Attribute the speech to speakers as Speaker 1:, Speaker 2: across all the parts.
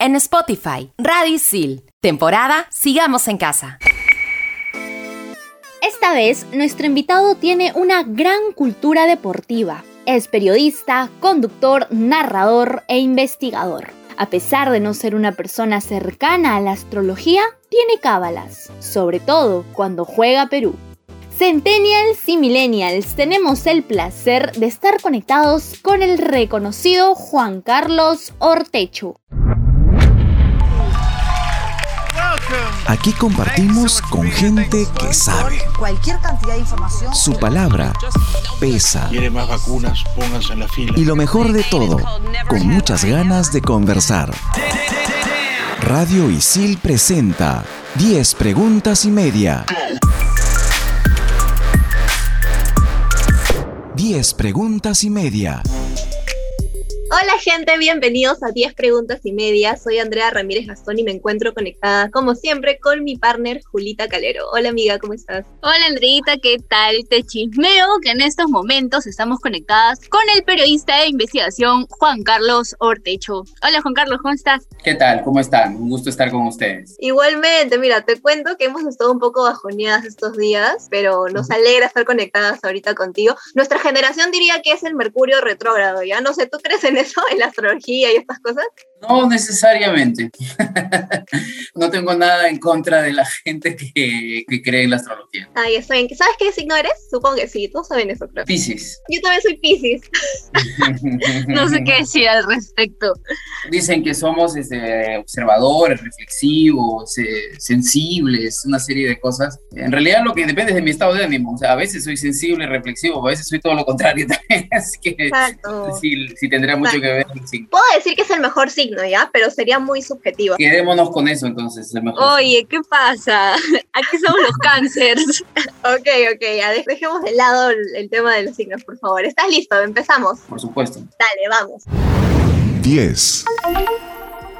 Speaker 1: en Spotify. Radio Isil. Temporada Sigamos en Casa.
Speaker 2: Esta vez, nuestro invitado tiene una gran cultura deportiva. Es periodista, conductor, narrador e investigador. A pesar de no ser una persona cercana a la astrología, tiene cábalas, sobre todo cuando juega Perú. Centennials y Millennials, tenemos el placer de estar conectados con el reconocido Juan Carlos Ortecho.
Speaker 3: Aquí compartimos con gente que sabe.
Speaker 4: Cualquier cantidad de información.
Speaker 3: Su palabra pesa.
Speaker 5: Quiere más vacunas, pónganse en la fila.
Speaker 3: Y lo mejor de todo, con muchas ganas de conversar. Radio Isil presenta 10 preguntas y media. 10 preguntas y media.
Speaker 6: Hola gente, bienvenidos a 10 preguntas y media. Soy Andrea Ramírez Gastón y me encuentro conectada como siempre con mi partner Julita Calero. Hola amiga, ¿cómo estás?
Speaker 7: Hola Andreita, ¿qué tal? Te chismeo que en estos momentos estamos conectadas con el periodista de investigación Juan Carlos Ortecho. Hola Juan Carlos, ¿cómo estás?
Speaker 8: ¿Qué tal? ¿Cómo están? Un gusto estar con ustedes.
Speaker 6: Igualmente, mira, te cuento que hemos estado un poco bajoneadas estos días, pero nos alegra estar conectadas ahorita contigo. Nuestra generación diría que es el Mercurio retrógrado, ¿ya? No sé, ¿tú crees en eso, en la astrología y estas cosas?
Speaker 8: No necesariamente. no tengo nada en contra de la gente que, que cree en la astrología.
Speaker 6: Ay, está bien. ¿Sabes qué signo eres? Supongo que sí, todos saben eso, creo.
Speaker 8: Piscis.
Speaker 6: Yo también soy Piscis.
Speaker 7: no sé qué decir al respecto.
Speaker 8: Dicen que somos este, observadores, reflexivos, eh, sensibles, una serie de cosas. En realidad lo que depende es de mi estado de ánimo. O sea, a veces soy sensible, reflexivo, a veces soy todo lo contrario también. Así que
Speaker 6: Exacto.
Speaker 8: sí, sí tendrá mucho
Speaker 6: Exacto.
Speaker 8: que ver. signo.
Speaker 6: Puedo decir que es el mejor signo, ¿ya? Pero sería muy subjetivo.
Speaker 8: Quedémonos con eso entonces. El mejor
Speaker 7: Oye, ¿qué pasa? Aquí somos los cánceres.
Speaker 6: Ok, ok, ya de- dejemos de lado el, el tema de los signos, por favor. ¿Estás listo? Empezamos.
Speaker 8: por supuesto.
Speaker 6: Dale, vamos.
Speaker 3: 10.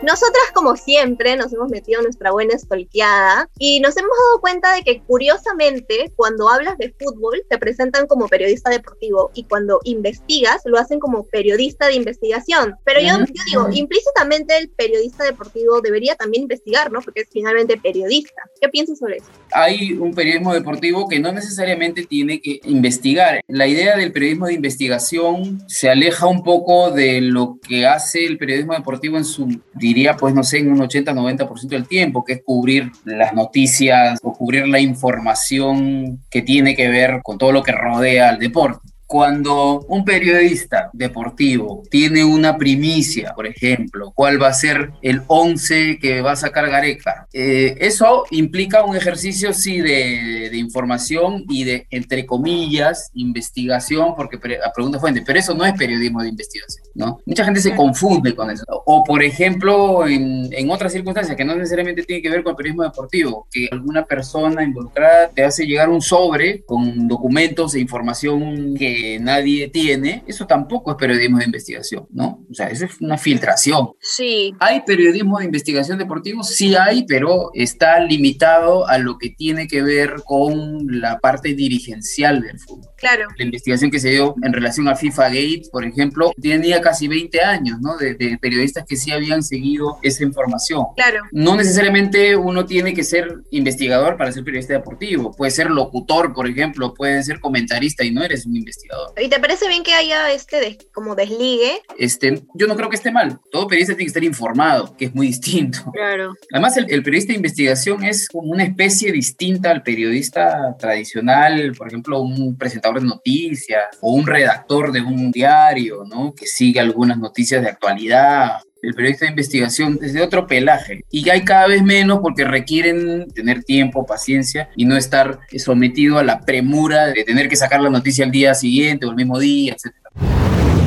Speaker 6: Nosotras, como siempre, nos hemos metido nuestra buena estolqueada y nos hemos dado cuenta de que, curiosamente, cuando hablas de fútbol, te presentan como periodista deportivo y cuando investigas, lo hacen como periodista de investigación. Pero yo, yo digo, implícitamente el periodista deportivo debería también investigar, ¿no? Porque es finalmente periodista. ¿Qué piensas sobre eso?
Speaker 8: hay un periodismo deportivo que no necesariamente tiene que investigar. La idea del periodismo de investigación se aleja un poco de lo que hace el periodismo deportivo en su, diría, pues no sé, en un 80-90% del tiempo, que es cubrir las noticias o cubrir la información que tiene que ver con todo lo que rodea al deporte. Cuando un periodista deportivo tiene una primicia, por ejemplo, cuál va a ser el 11 que va a sacar Gareca, eh, eso implica un ejercicio, sí, de, de información y de, entre comillas, investigación, porque a pregunta fuente, pero eso no es periodismo de investigación, ¿no? Mucha gente se confunde con eso. O, por ejemplo, en, en otras circunstancias que no necesariamente tiene que ver con el periodismo deportivo, que alguna persona involucrada te hace llegar un sobre con documentos e información que nadie tiene, eso tampoco es periodismo de investigación, ¿no? O sea, eso es una filtración.
Speaker 7: Sí.
Speaker 8: ¿Hay periodismo de investigación deportivo? Sí hay, pero está limitado a lo que tiene que ver con la parte dirigencial del fútbol.
Speaker 6: Claro.
Speaker 8: La investigación que se dio en relación a FIFA Gate, por ejemplo, tenía casi 20 años, ¿no? De, de periodistas que sí habían seguido esa información.
Speaker 6: Claro.
Speaker 8: No necesariamente uno tiene que ser investigador para ser periodista deportivo. Puede ser locutor, por ejemplo, puede ser comentarista y no eres un investigador.
Speaker 6: ¿Y te parece bien que haya este des- como desligue?
Speaker 8: Este, yo no creo que esté mal. Todo periodista tiene que estar informado, que es muy distinto.
Speaker 7: Claro.
Speaker 8: Además, el, el periodista de investigación es como una especie distinta al periodista tradicional, por ejemplo, un presentador de noticias o un redactor de un diario, ¿no? Que sigue algunas noticias de actualidad. El periodista de investigación es de otro pelaje y hay cada vez menos porque requieren tener tiempo, paciencia y no estar sometido a la premura de tener que sacar la noticia al día siguiente o el mismo día, etc.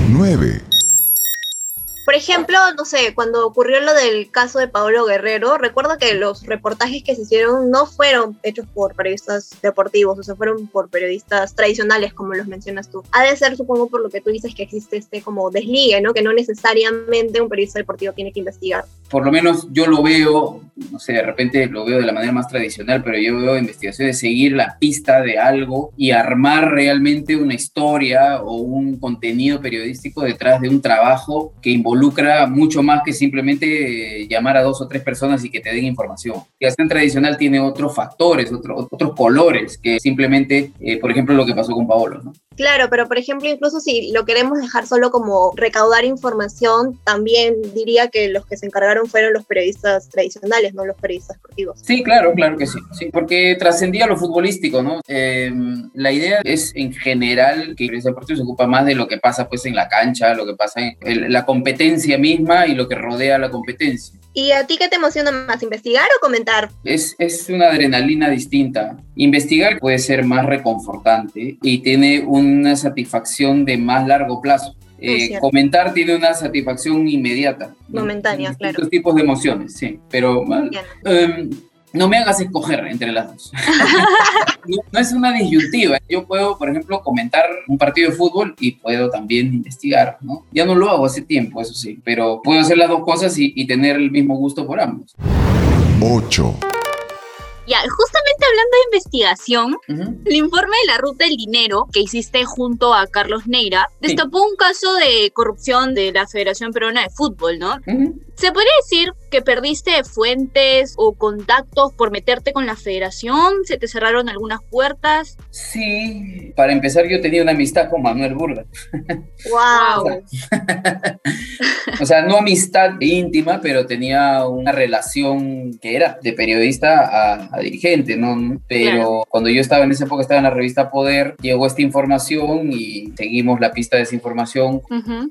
Speaker 3: 9.
Speaker 6: Por ejemplo, no sé, cuando ocurrió lo del caso de Paolo Guerrero, recuerdo que los reportajes que se hicieron no fueron hechos por periodistas deportivos, o sea, fueron por periodistas tradicionales, como los mencionas tú. Ha de ser, supongo, por lo que tú dices, que existe este como desligue, ¿no? Que no necesariamente un periodista deportivo tiene que investigar.
Speaker 8: por lo menos yo lo veo no sé, de repente lo veo de la manera más tradicional, pero yo veo investigación de seguir la pista de algo y armar realmente una historia o un contenido periodístico detrás de un trabajo que involucra mucho más que simplemente eh, llamar a dos o tres personas y que te den información. La investigación tradicional tiene otros factores, otros otros colores que simplemente, eh, por ejemplo, lo que pasó con Paolo.
Speaker 6: Claro, pero por ejemplo, incluso si lo queremos dejar solo como recaudar información, también diría que los que se encargaron fueron los periodistas tradicionales, no los periodistas deportivos.
Speaker 8: Sí, claro, claro que sí, porque trascendía lo futbolístico, ¿no? Eh, la idea es en general que el periodista deportivo se ocupa más de lo que pasa pues en la cancha, lo que pasa en la competencia misma y lo que rodea la competencia.
Speaker 6: ¿Y a ti qué te emociona más, investigar o comentar?
Speaker 8: Es, es una adrenalina distinta. Investigar puede ser más reconfortante y tiene una satisfacción de más largo plazo. Eh, comentar tiene una satisfacción inmediata.
Speaker 6: Momentánea, claro.
Speaker 8: Estos tipos de emociones, sí. Pero um, no me hagas escoger entre las dos. no, es una disyuntiva. Yo puedo, por ejemplo, comentar un partido de fútbol y puedo también investigar, ¿no? Ya no lo hago hace tiempo, eso sí, pero puedo hacer las dos cosas y, y tener el mismo gusto por ambos.
Speaker 3: 8.
Speaker 7: Ya, justamente hablando de investigación, el informe de la ruta del dinero que hiciste junto a Carlos Neira destapó un caso de corrupción de la Federación Peruana de Fútbol, ¿no? ¿Se podría decir que perdiste fuentes o contactos por meterte con la federación? ¿Se te cerraron algunas puertas?
Speaker 8: Sí, para empezar yo tenía una amistad con Manuel Burga.
Speaker 6: ¡Wow!
Speaker 8: o sea, no amistad íntima, pero tenía una relación que era de periodista a, dirigente, ¿no? Pero cuando yo estaba en esa época, estaba en la revista Poder, llegó esta información y seguimos la pista de esa información.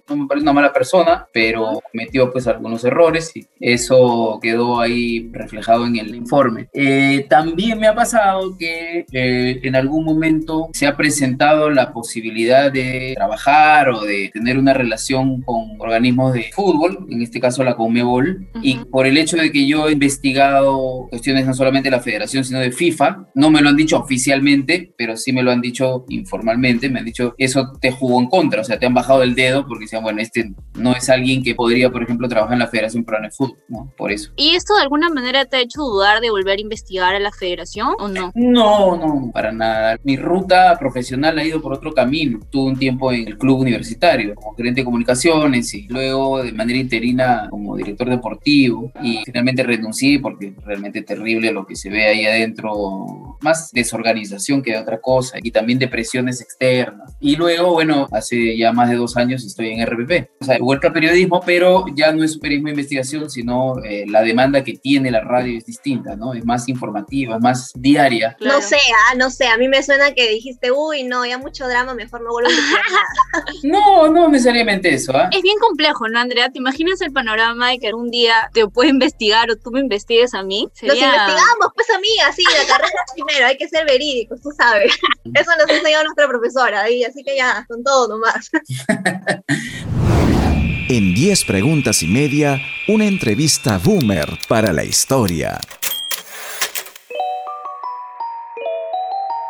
Speaker 8: No me parece una mala persona, pero metió pues algunos errores y eso quedó ahí reflejado en el informe. Eh, también me ha pasado que eh, en algún momento se ha presentado la posibilidad de trabajar o de tener una relación con organismos de fútbol, en este caso la Conmebol, y por el hecho de que yo he investigado cuestiones no solamente de la federación, sino de FIFA, no me lo han dicho oficialmente, pero sí me lo han dicho informalmente, me han dicho, eso te jugó en contra, o sea, te han bajado el dedo porque decían, bueno, este no es alguien que podría, por ejemplo, trabajar en la Federación Federación Peruana de Fútbol, ¿no? Por eso.
Speaker 7: ¿Y esto de alguna manera te ha hecho dudar de volver a investigar a la federación o no?
Speaker 8: No, no, para nada. Mi ruta profesional ha ido por otro camino. Tuve un tiempo en el club universitario como gerente de comunicaciones y luego de manera interina como director deportivo y finalmente renuncié porque es realmente terrible lo que se ve ahí adentro, más desorganización que otra cosa y también depresiones externas. Y luego, bueno, hace ya más de dos años estoy en RPP. O sea, he vuelto al periodismo, pero ya no es periodismo investigación, sino eh, la demanda que tiene la radio es distinta, ¿no? Es más informativa, más diaria.
Speaker 6: No sé, ah, no sé, a mí me suena que dijiste, uy, no, ya mucho drama, mejor no vuelvo a investigar
Speaker 8: No, no necesariamente eso, ¿ah?
Speaker 7: Es bien complejo, ¿no, Andrea? ¿Te imaginas el panorama de que un día te puedo investigar o tú me investigues a mí?
Speaker 6: Sería... Nos investigamos, pues, amiga, sí, la carrera primero, hay que ser verídicos, tú sabes. Eso nos enseñó nuestra profesora, y así que ya, con todo nomás.
Speaker 3: En 10 preguntas y media, una entrevista boomer para la historia.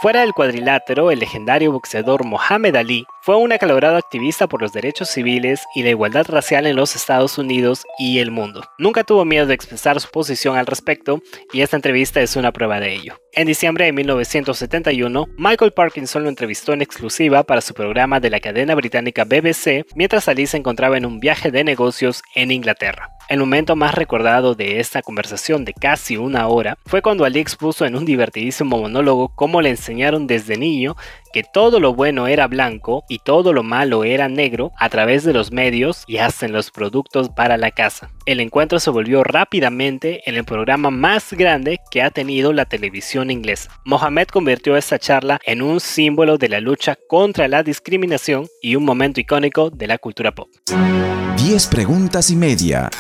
Speaker 9: Fuera del cuadrilátero, el legendario boxeador Mohamed Ali fue un acalorado activista por los derechos civiles y la igualdad racial en los Estados Unidos y el mundo. Nunca tuvo miedo de expresar su posición al respecto y esta entrevista es una prueba de ello. En diciembre de 1971, Michael Parkinson lo entrevistó en exclusiva para su programa de la cadena británica BBC mientras Ali se encontraba en un viaje de negocios en Inglaterra. El momento más recordado de esta conversación de casi una hora fue cuando Ali expuso en un divertidísimo monólogo cómo le enseñaron desde niño que todo lo bueno era blanco y todo lo malo era negro a través de los medios y hasta en los productos para la casa. El encuentro se volvió rápidamente en el programa más grande que ha tenido la televisión inglesa. Mohamed convirtió esta charla en un símbolo de la lucha contra la discriminación y un momento icónico de la cultura pop.
Speaker 3: 10 preguntas y media.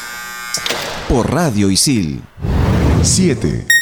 Speaker 3: Por Radio Isil. 7.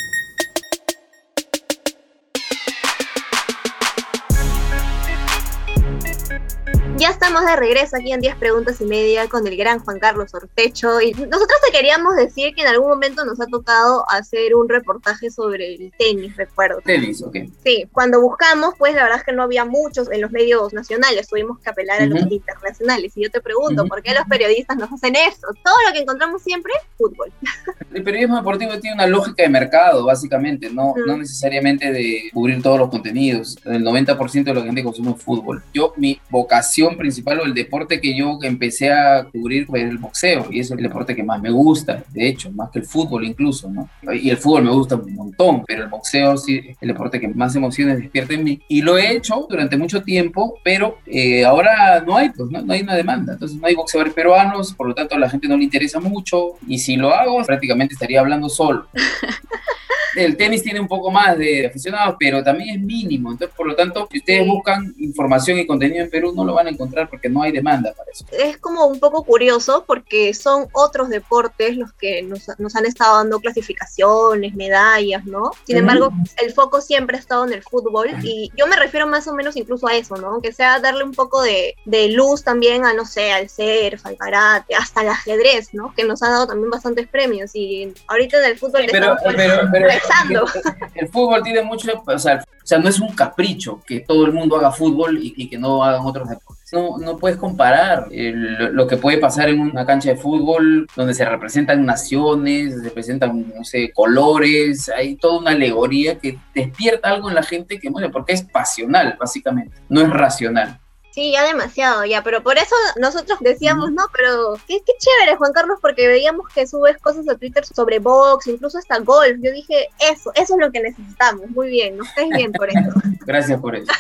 Speaker 6: Ya estamos de regreso aquí en 10 preguntas y media con el gran Juan Carlos Ortecho. Y nosotros te queríamos decir que en algún momento nos ha tocado hacer un reportaje sobre el tenis, recuerdo.
Speaker 8: Tenis, ok.
Speaker 6: Sí, cuando buscamos, pues la verdad es que no había muchos en los medios nacionales, tuvimos que apelar a los internacionales. Y yo te pregunto, ¿por qué los periodistas nos hacen eso? Todo lo que encontramos siempre, fútbol.
Speaker 8: el periodismo deportivo tiene una lógica de mercado, básicamente, no, no necesariamente de cubrir todos los contenidos. El 90% de la gente consume fútbol. Yo, mi vocación principal o el deporte que yo empecé a cubrir fue el boxeo y es el deporte que más me gusta, de hecho, más que el fútbol incluso, ¿no? Y el fútbol me gusta un montón, pero el boxeo sí es el deporte que más emociones despierta en mí. Y lo he hecho durante mucho tiempo, pero eh, ahora no hay, pues, ¿no? no hay una demanda. Entonces no hay boxeadores peruanos, por lo tanto a la gente no le interesa mucho. Y si lo hago, prácticamente estaría hablando solo. el tenis tiene un poco más de aficionados, pero también es mínimo. Entonces, por lo tanto, si ustedes buscan información y contenido en Perú, no lo van a encontrar porque no hay demanda para eso.
Speaker 6: Es como un poco curioso porque son otros deportes los que nos, nos han estado dando clasificaciones, medallas, ¿no? Sin embargo, el foco siempre ha estado en el fútbol y yo me refiero más o menos incluso a eso, ¿no? Que sea darle un poco de, de luz también a, no sé, al surf, al karate, hasta el ajedrez, ¿no? Que nos ha dado también bastantes premios y ahorita en el fútbol...
Speaker 8: pero, pero, pero, el, fútbol tiene mucho, o sea, o sea, no es un capricho que todo el mundo haga fútbol y, que no hagan otros deportes. No, no puedes comparar lo que puede pasar en una cancha de fútbol donde se representan naciones, se representan, no sé, colores, hay toda una alegoría que despierta algo en la gente que muere, porque es pasional, básicamente, no es racional.
Speaker 6: Sí, ya demasiado, ya, pero por eso nosotros decíamos, no, pero qué, qué chévere, Juan Carlos, porque veíamos que subes cosas a Twitter sobre box, incluso hasta golf. Yo dije, eso, eso es lo que necesitamos. Muy bien, nos caes bien por eso.
Speaker 8: Gracias por eso.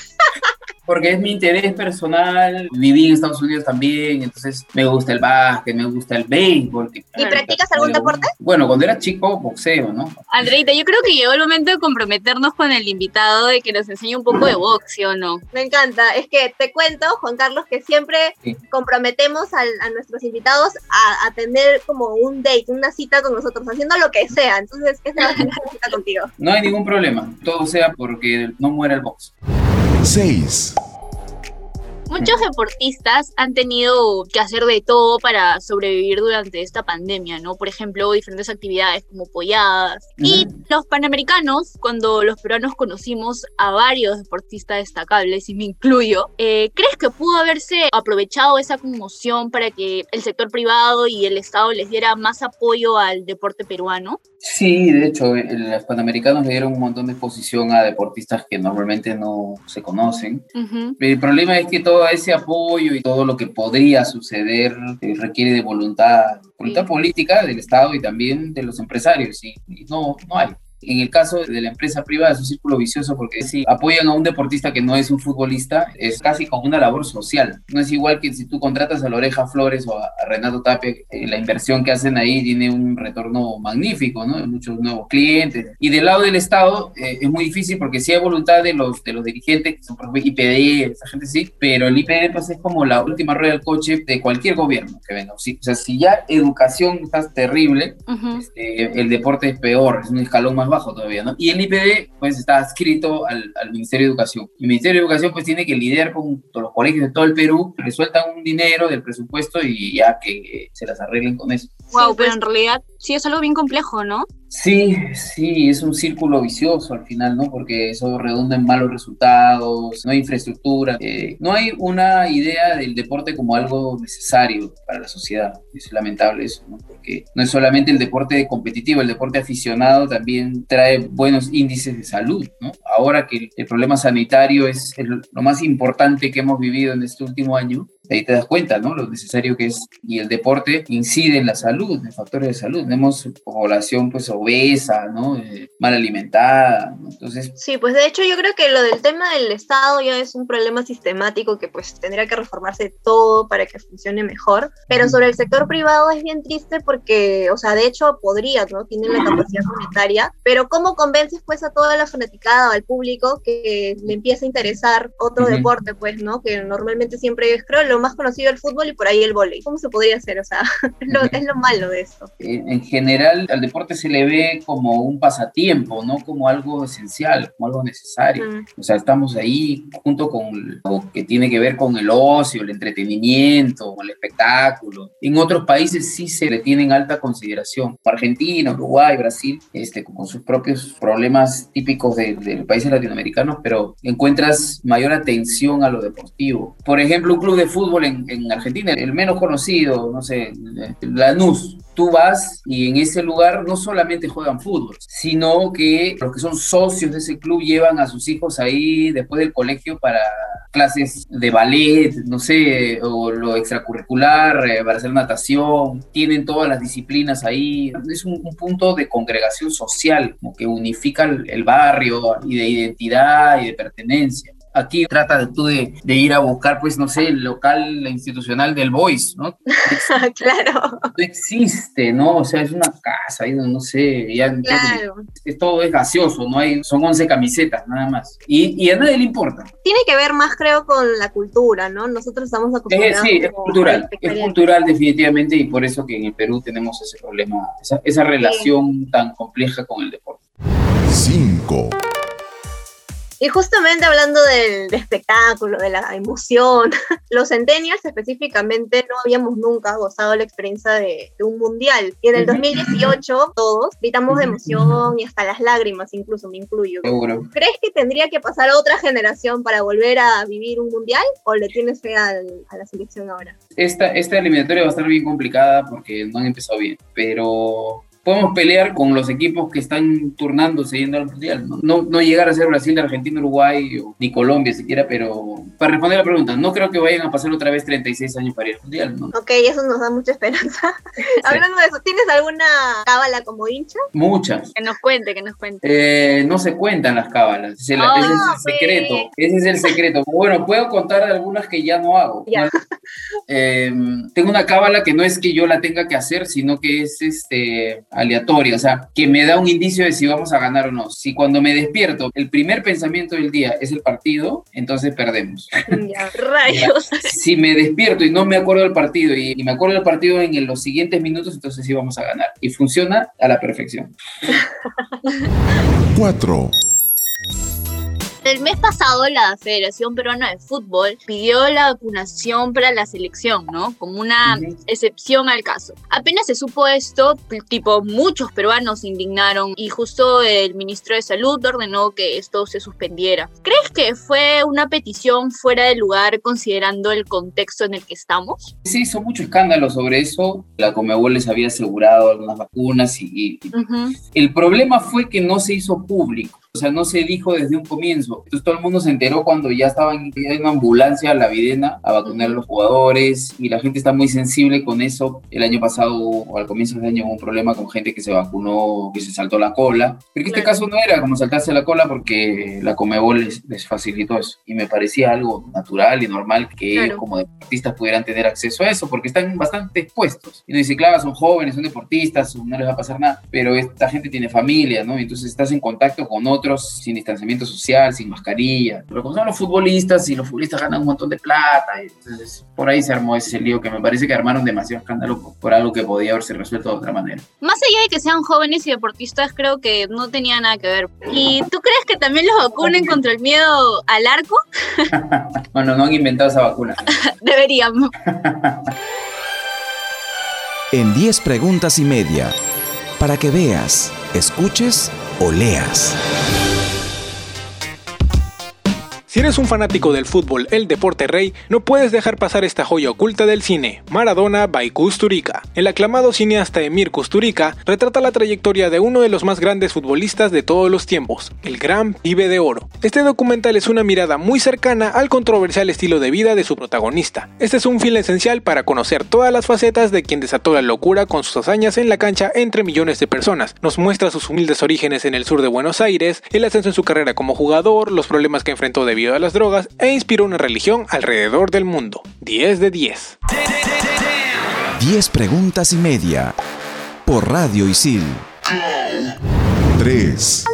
Speaker 8: Porque es mi interés personal. Viví en Estados Unidos también, entonces me gusta el básquet, me gusta el béisbol.
Speaker 6: ¿Y practicas algún deporte?
Speaker 8: Bueno, cuando era chico, boxeo, ¿no?
Speaker 7: Andreita, yo creo que llegó el momento de comprometernos con el invitado de que nos enseñe un poco de boxeo, ¿no?
Speaker 6: Me encanta. Es que te cuento, Juan Carlos, que siempre comprometemos a, nuestros invitados a, tener como un date, una cita con nosotros, haciendo lo que sea. Entonces, esa es la cita contigo.
Speaker 8: No hay ningún problema. Todo sea porque no muera el box.
Speaker 3: 6.
Speaker 7: Muchos deportistas han tenido que hacer de todo para sobrevivir durante esta pandemia, ¿no? Por ejemplo, diferentes actividades como polladas. Y los panamericanos, cuando los peruanos conocimos a varios deportistas destacables, y me incluyo, eh, ¿crees que pudo haberse aprovechado esa conmoción para que el sector privado y el Estado les diera más apoyo al deporte peruano?
Speaker 8: Sí, de hecho, los panamericanos le dieron un montón de exposición a deportistas que normalmente no se conocen. El problema es que todo ese apoyo y todo lo que podría suceder eh, requiere de voluntad, voluntad política del Estado y también de los empresarios, y, y no, no hay. En el caso de la empresa privada es un círculo vicioso porque si apoyan a un deportista que no es un futbolista, es casi como una labor social. No es igual que si tú contratas a Loreja Flores o a, Renato Tapia, eh, la inversión que hacen ahí tiene un retorno magnífico, ¿no? Muchos nuevos clientes. Y del lado del Estado eh, es muy difícil porque sí hay voluntad de los, de los dirigentes, que son por ejemplo IPD, esa gente sí, pero el IPD pues, es como la última rueda del coche de cualquier gobierno que venga. o sea, si ya educación está terrible, este, el deporte es peor, es un escalón más bajo todavía, ¿no? Y el IPD, pues, está adscrito al, al, Ministerio de Educación. Y el Ministerio de Educación, pues, tiene que lidiar con todos los colegios de todo el Perú, le sueltan un dinero del presupuesto y ya que eh, se las arreglen con eso.
Speaker 7: Wow, pero en realidad sí es algo bien complejo, ¿no?
Speaker 8: Sí, sí, es un círculo vicioso al final, ¿no? Porque eso redunda en malos resultados, no hay infraestructura, eh, no hay una idea del deporte como algo necesario para la sociedad. Es lamentable eso, ¿no? Porque no es solamente el deporte competitivo, el deporte aficionado también trae buenos índices de salud, ¿no? Ahora que el, problema sanitario es lo más importante que hemos vivido en este último año, ahí te das cuenta, ¿no? Lo necesario que es. Y el deporte incide en la salud, en factores de salud. Tenemos población, pues, obesa, ¿no? Eh, mal alimentada, Entonces...
Speaker 6: Sí, pues de hecho yo creo que lo del tema del Estado ya es un problema sistemático que pues tendría que reformarse todo para que funcione mejor. Pero sobre el sector privado es bien triste porque, o sea, de hecho podría, ¿no? Tienen la capacidad monetaria, pero ¿cómo convences pues a toda la fanaticada, al público, que le empiece a interesar otro deporte, pues, ¿no? Que normalmente siempre es, creo, lo más conocido el fútbol y por ahí el vóley. ¿Cómo se podría hacer? O sea, es lo, es lo malo de esto.
Speaker 8: En general, al deporte se le ve como un pasatiempo, no como algo esencial, como algo necesario. O sea, estamos ahí junto con lo que tiene que ver con el ocio, el entretenimiento, el espectáculo. En otros países sí se le tienen alta consideración. Argentina, Uruguay, Brasil, este, con sus propios problemas típicos de, de países latinoamericanos, pero encuentras mayor atención a lo deportivo. Por ejemplo, un club de fútbol fútbol en, en Argentina, el menos conocido, no sé, Lanús, tú vas y en ese lugar no solamente juegan fútbol, sino que los que son socios de ese club llevan a sus hijos ahí después del colegio para clases de ballet, no sé, o lo extracurricular, eh, para hacer natación, tienen todas las disciplinas ahí. Es un, un punto de congregación social, como que unifica el, el barrio y de identidad y de pertenencia. Aquí trata de tú de, de, ir a buscar, pues, no sé, el local institucional del Voice, ¿no?
Speaker 6: claro.
Speaker 8: No existe, ¿no? O sea, es una casa, ahí, no sé, ya
Speaker 6: claro.
Speaker 8: es, todo es gaseoso, no hay, son 11 camisetas, nada más. Y, y, a nadie le importa.
Speaker 6: Tiene que ver más, creo, con la cultura, ¿no? Nosotros estamos acostumbrados.
Speaker 8: Eh, sí, es cultural, es cultural definitivamente, y por eso que en el Perú tenemos ese problema, esa, esa relación sí. tan compleja con el deporte.
Speaker 3: 5.
Speaker 6: Y justamente hablando del, del, espectáculo, de la emoción, los centennials específicamente no habíamos nunca gozado la experiencia de, de un mundial. Y en el 2018 todos gritamos de emoción y hasta las lágrimas, incluso me incluyo.
Speaker 8: Seguro.
Speaker 6: ¿Crees que tendría que pasar a otra generación para volver a vivir un mundial o le tienes fe al, a la selección ahora?
Speaker 8: Esta, esta eliminatoria va a estar bien complicada porque no han empezado bien, pero podemos pelear con los equipos que están turnándose yendo al mundial. ¿no? No, no llegar a ser Brasil, Argentina, Uruguay o, ni Colombia siquiera, pero para responder la pregunta, no creo que vayan a pasar otra vez 36 años para ir al mundial. ¿no?
Speaker 6: Ok, eso nos da mucha esperanza. Sí. Hablando de eso, ¿tienes alguna cábala como hincha?
Speaker 8: Muchas.
Speaker 7: Que nos cuente, que nos cuente.
Speaker 8: Eh, no se cuentan las cábalas, ese, oh, ese es el secreto. Ese es el secreto. Bueno, puedo contar algunas que ya no hago.
Speaker 6: Ya.
Speaker 8: Eh, tengo una cábala que no es que yo la tenga que hacer, sino que es este aleatoria, o sea, que me da un indicio de si vamos a ganar o no. Si cuando me despierto, el primer pensamiento del día es el partido, entonces perdemos.
Speaker 6: Ya, rayos.
Speaker 8: si me despierto y no me acuerdo del partido y, y me acuerdo del partido en, en, los siguientes minutos, entonces sí vamos a ganar. Y funciona a la perfección.
Speaker 3: 4.
Speaker 7: El mes pasado la Federación Peruana de Fútbol pidió la vacunación para la selección, ¿no? Como una excepción al caso. Apenas se supo esto, tipo muchos peruanos se indignaron y justo el ministro de Salud ordenó que esto se suspendiera. ¿Crees que fue una petición fuera de lugar considerando el contexto en el que estamos?
Speaker 8: Se hizo mucho escándalo sobre eso. La Comebol les había asegurado algunas vacunas y, y uh -huh. el problema fue que no se hizo público. O sea, no se dijo desde un comienzo. Entonces todo el mundo se enteró cuando ya estaban en una ambulancia a la Videna a vacunar a los jugadores y la gente está muy sensible con eso. El año pasado o al comienzo del año hubo un problema con gente que se vacunó, que se saltó la cola. Pero en este caso no era como saltarse la cola porque la Comebol les, les facilitó eso. Y me parecía algo natural y normal que claro. ellos como deportistas pudieran tener acceso a eso porque están bastante expuestos. Y no dice, claro, son jóvenes, son deportistas, no les va a pasar nada. Pero esta gente tiene familia, ¿no? Entonces estás en contacto con otros otros sin distanciamiento social, sin mascarilla. Pero como son los futbolistas y los futbolistas ganan un montón de plata, entonces por ahí se armó ese lío que me parece que armaron demasiado escándalo por, por algo que podía haberse resuelto de otra manera.
Speaker 7: Más allá de que sean jóvenes y deportistas, creo que no tenía nada que ver. ¿Y tú crees que también los vacunen contra el miedo al arco?
Speaker 8: bueno, no han inventado esa vacuna.
Speaker 7: Deberíamos.
Speaker 3: en 10 preguntas y media, para que veas, escuches o leas.
Speaker 10: Si eres un fanático del fútbol, el deporte rey, no puedes dejar pasar esta joya oculta del cine, Maradona by Kusturica. El aclamado cineasta Emir Kusturica retrata la trayectoria de uno de los más grandes futbolistas de todos los tiempos, el gran pibe de oro. Este documental es una mirada muy cercana al controversial estilo de vida de su protagonista. Este es un film esencial para conocer todas las facetas de quien desató la locura con sus hazañas en la cancha entre millones de personas. Nos muestra sus humildes orígenes en el sur de Buenos Aires, el ascenso en su carrera como jugador, los problemas que enfrentó debido a las drogas e inspiró una religión alrededor del mundo. 10 de 10.
Speaker 3: 10 preguntas y media. Por Radio Isil. 3.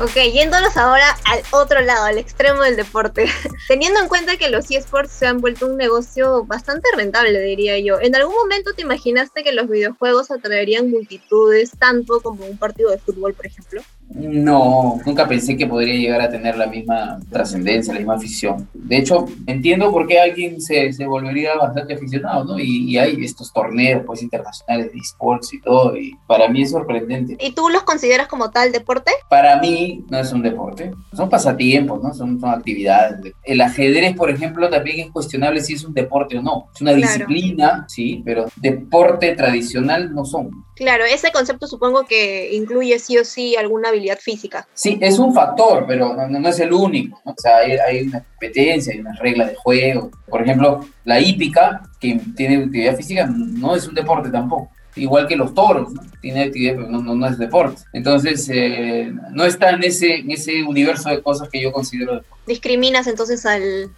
Speaker 6: Ok, yéndonos ahora al otro lado, al extremo del deporte. Teniendo en cuenta que los eSports se han vuelto un negocio bastante rentable, diría yo. ¿En algún momento te imaginaste que los videojuegos atraerían multitudes tanto como un partido de fútbol, por ejemplo?
Speaker 8: No, nunca pensé que podría llegar a tener la misma trascendencia, la misma afición. De hecho, entiendo por qué alguien se, se volvería bastante aficionado, ¿no? Y, y, hay estos torneos pues, internacionales de esports y todo, y para mí es sorprendente.
Speaker 6: ¿Y tú los consideras como tal deporte?
Speaker 8: Para mí no es un deporte, son pasatiempos, ¿no? Son, son actividades. El ajedrez, por ejemplo, también es cuestionable si es un deporte o no. Es una claro. disciplina, sí, pero deporte tradicional no son.
Speaker 6: Claro, ese concepto supongo que incluye sí o sí alguna habilidad física.
Speaker 8: Sí, es un factor, pero no, es el único. O sea, hay, hay, una competencia, hay unas reglas de juego. Por ejemplo, la hípica, que tiene actividad física, no es un deporte tampoco. Igual que los toros, ¿no? tiene actividad, pero no, no, no es deporte. Entonces, eh, no está en ese, en ese universo de cosas que yo considero deporte.
Speaker 6: Discriminas entonces al,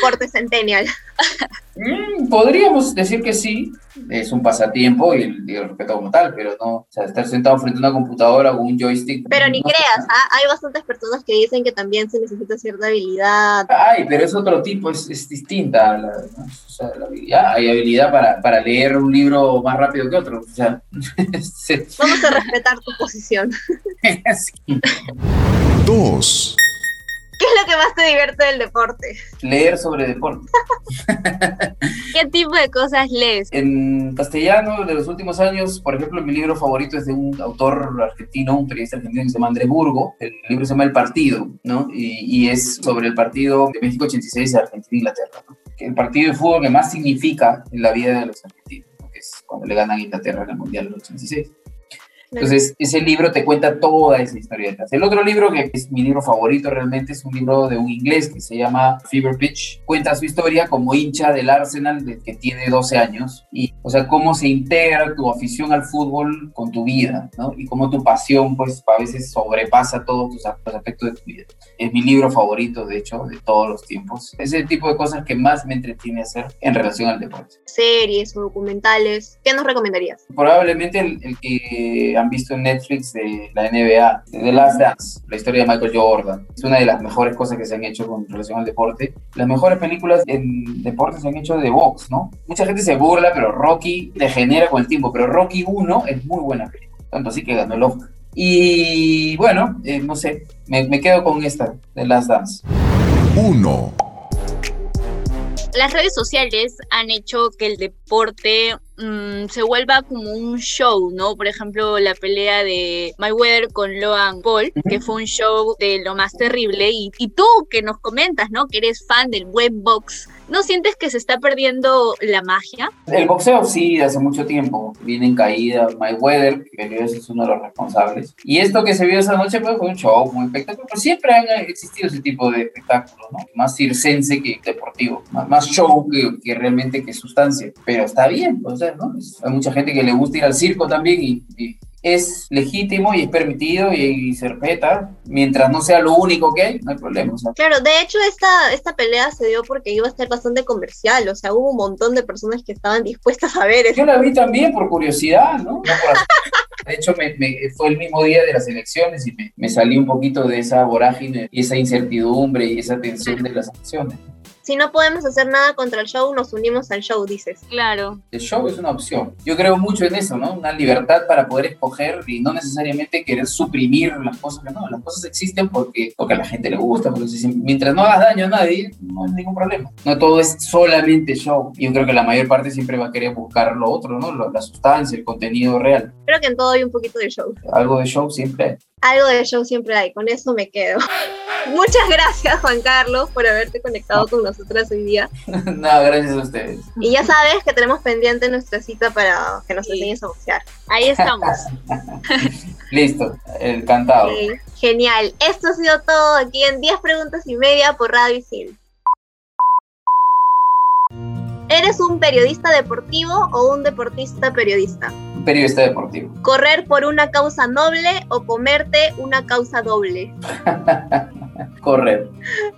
Speaker 6: deporte centennial.
Speaker 8: Mm, podríamos decir que sí, es un pasatiempo y, y lo respeto como tal, pero no, o sea, estar sentado frente a una computadora o un joystick.
Speaker 6: Pero ni
Speaker 8: no,
Speaker 6: creas, ¿ah? hay bastantes personas que dicen que también se necesita cierta habilidad.
Speaker 8: Ay, pero es otro tipo, es, es distinta. La, o sea, la habilidad. Hay habilidad para, para leer un libro más rápido que otro. O sea,
Speaker 6: Vamos a respetar tu posición.
Speaker 8: sí.
Speaker 3: Dos.
Speaker 6: ¿Qué es lo que más te divierte del deporte?
Speaker 8: Leer sobre deporte.
Speaker 7: ¿Qué tipo de cosas lees?
Speaker 8: En castellano, de los últimos años, por ejemplo, mi libro favorito es de un autor argentino, un periodista argentino que se llama Andrés Burgo. El libro se llama El Partido, ¿no? Y, y es sobre el partido de México 86 de Argentina-Inglaterra, ¿no? El partido de fútbol que más significa en la vida de los argentinos, cuando le ganan Inglaterra en el Mundial del 86. Entonces, ese libro te cuenta toda esa historia detrás. El otro libro, que es mi libro favorito realmente, es un libro de un inglés que se llama Fever Pitch. Cuenta su historia como hincha del Arsenal desde que tiene 12 años. Y, o sea, cómo se integra tu afición al fútbol con tu vida, ¿no? Y cómo tu pasión, pues, a veces sobrepasa todos tus aspectos de tu vida. Es mi libro favorito, de hecho, de todos los tiempos. Es el tipo de cosas que más me entretiene hacer en relación al deporte.
Speaker 6: Series o documentales, ¿qué nos recomendarías?
Speaker 8: Probablemente el, el que han visto en Netflix de la NBA, de The Last Dance, la historia de Michael Jordan. Es una de las mejores cosas que se han hecho con relación al deporte. Las mejores películas en deporte se han hecho de box, ¿no? Mucha gente se burla, pero Rocky degenera con el tiempo, pero Rocky 1 es muy buena película, tanto así que ganó el Oscar. Y bueno, eh, no sé, me, me, quedo con esta, de Last Dance.
Speaker 3: 1.
Speaker 7: Las redes sociales han hecho que el deporte mmm, se vuelva como un show, ¿no? Por ejemplo, la pelea de Mayweather con Logan Paul, que fue un show de lo más terrible. Y, y tú que nos comentas, ¿no? Que eres fan del buen box, ¿no sientes que se está perdiendo la magia?
Speaker 8: El boxeo sí, hace mucho tiempo. Viene en caída. Mayweather, que es uno de los responsables. Y esto que se vio esa noche pues, fue un show, un espectáculo. Pero siempre han existido ese tipo de espectáculos, ¿no? Más circense que deportivo. Más, más show que, que, realmente que sustancia. Pero está bien, o sea, ¿no? Hay mucha gente que le gusta ir al circo también y, y es legítimo y es permitido y, y, se respeta, mientras no sea lo único que hay, no hay problema. O sea.
Speaker 6: Claro, de hecho esta, esta pelea se dio porque iba a estar bastante comercial, o sea, hubo un montón de personas que estaban dispuestas a ver eso.
Speaker 8: Yo la vi también por curiosidad, ¿no? no por de hecho, me, me, fue el mismo día de las elecciones y me, me, salí un poquito de esa vorágine y esa incertidumbre y esa tensión de las elecciones
Speaker 6: si no podemos hacer nada contra el show, nos unimos al show, dices.
Speaker 7: Claro.
Speaker 8: El show es una opción. Yo creo mucho en eso, ¿no? Una libertad para poder escoger y no necesariamente querer suprimir las cosas que no. Las cosas existen porque, porque a la gente le gusta, porque si, mientras no hagas daño a nadie, no hay ningún problema. No todo es solamente show. Yo creo que la mayor parte siempre va a querer buscar lo otro, ¿no? La sustancia, el contenido real.
Speaker 6: Creo que en todo hay un poquito de show.
Speaker 8: Algo de show siempre hay.
Speaker 6: Algo de show siempre hay, con eso me quedo. Muchas gracias, Juan Carlos, por haberte conectado con nosotras hoy día.
Speaker 8: no, gracias a ustedes.
Speaker 6: Y ya sabes que tenemos pendiente nuestra cita para que nos enseñes a boxear.
Speaker 7: Ahí estamos.
Speaker 8: Listo, encantado.
Speaker 6: Sí, genial. Esto ha sido todo aquí en 10 preguntas y media por Radio Isil. ¿Eres un periodista deportivo o un deportista periodista?
Speaker 8: Periodista deportivo.
Speaker 6: ¿Correr por una causa noble o comerte una causa doble?
Speaker 8: Correr.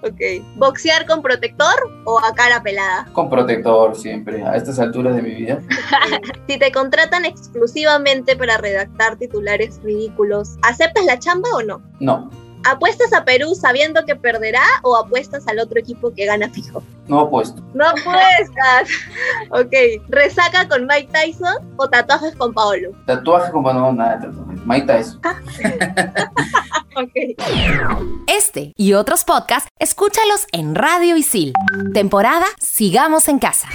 Speaker 6: Ok. ¿Boxear con protector o a cara pelada?
Speaker 8: Con protector siempre, a estas alturas de mi vida.
Speaker 6: si te contratan exclusivamente para redactar titulares ridículos, ¿aceptas la chamba o no?
Speaker 8: No.
Speaker 6: ¿Apuestas a Perú sabiendo que perderá o apuestas al otro equipo que gana fijo?
Speaker 8: No apuesto.
Speaker 6: No apuestas. ok. ¿Resaca con Mike Tyson o tatuajes con Paolo?
Speaker 8: Tatuaje con Paolo, nada de tatuaje. Mike Tyson.
Speaker 6: ok.
Speaker 1: Este y otros podcasts, escúchalos en Radio Isil. Temporada Sigamos en Casa.